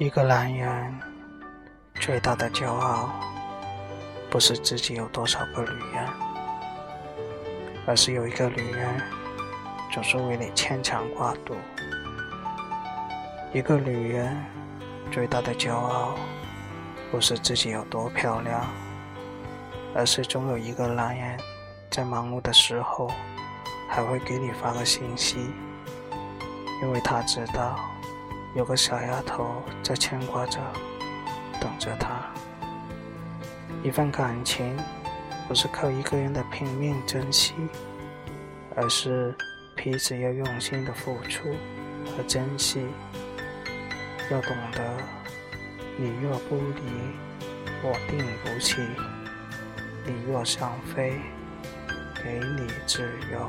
一个男人最大的骄傲，不是自己有多少个女人，而是有一个女人总是为你牵肠挂肚。一个女人最大的骄傲，不是自己有多漂亮，而是总有一个男人在忙碌的时候还会给你发个信息，因为他知道。有个小丫头在牵挂着，等着他。一份感情不是靠一个人的拼命珍惜，而是彼此要用心的付出和珍惜。要懂得，你若不离，我定不弃；你若想飞，给你自由。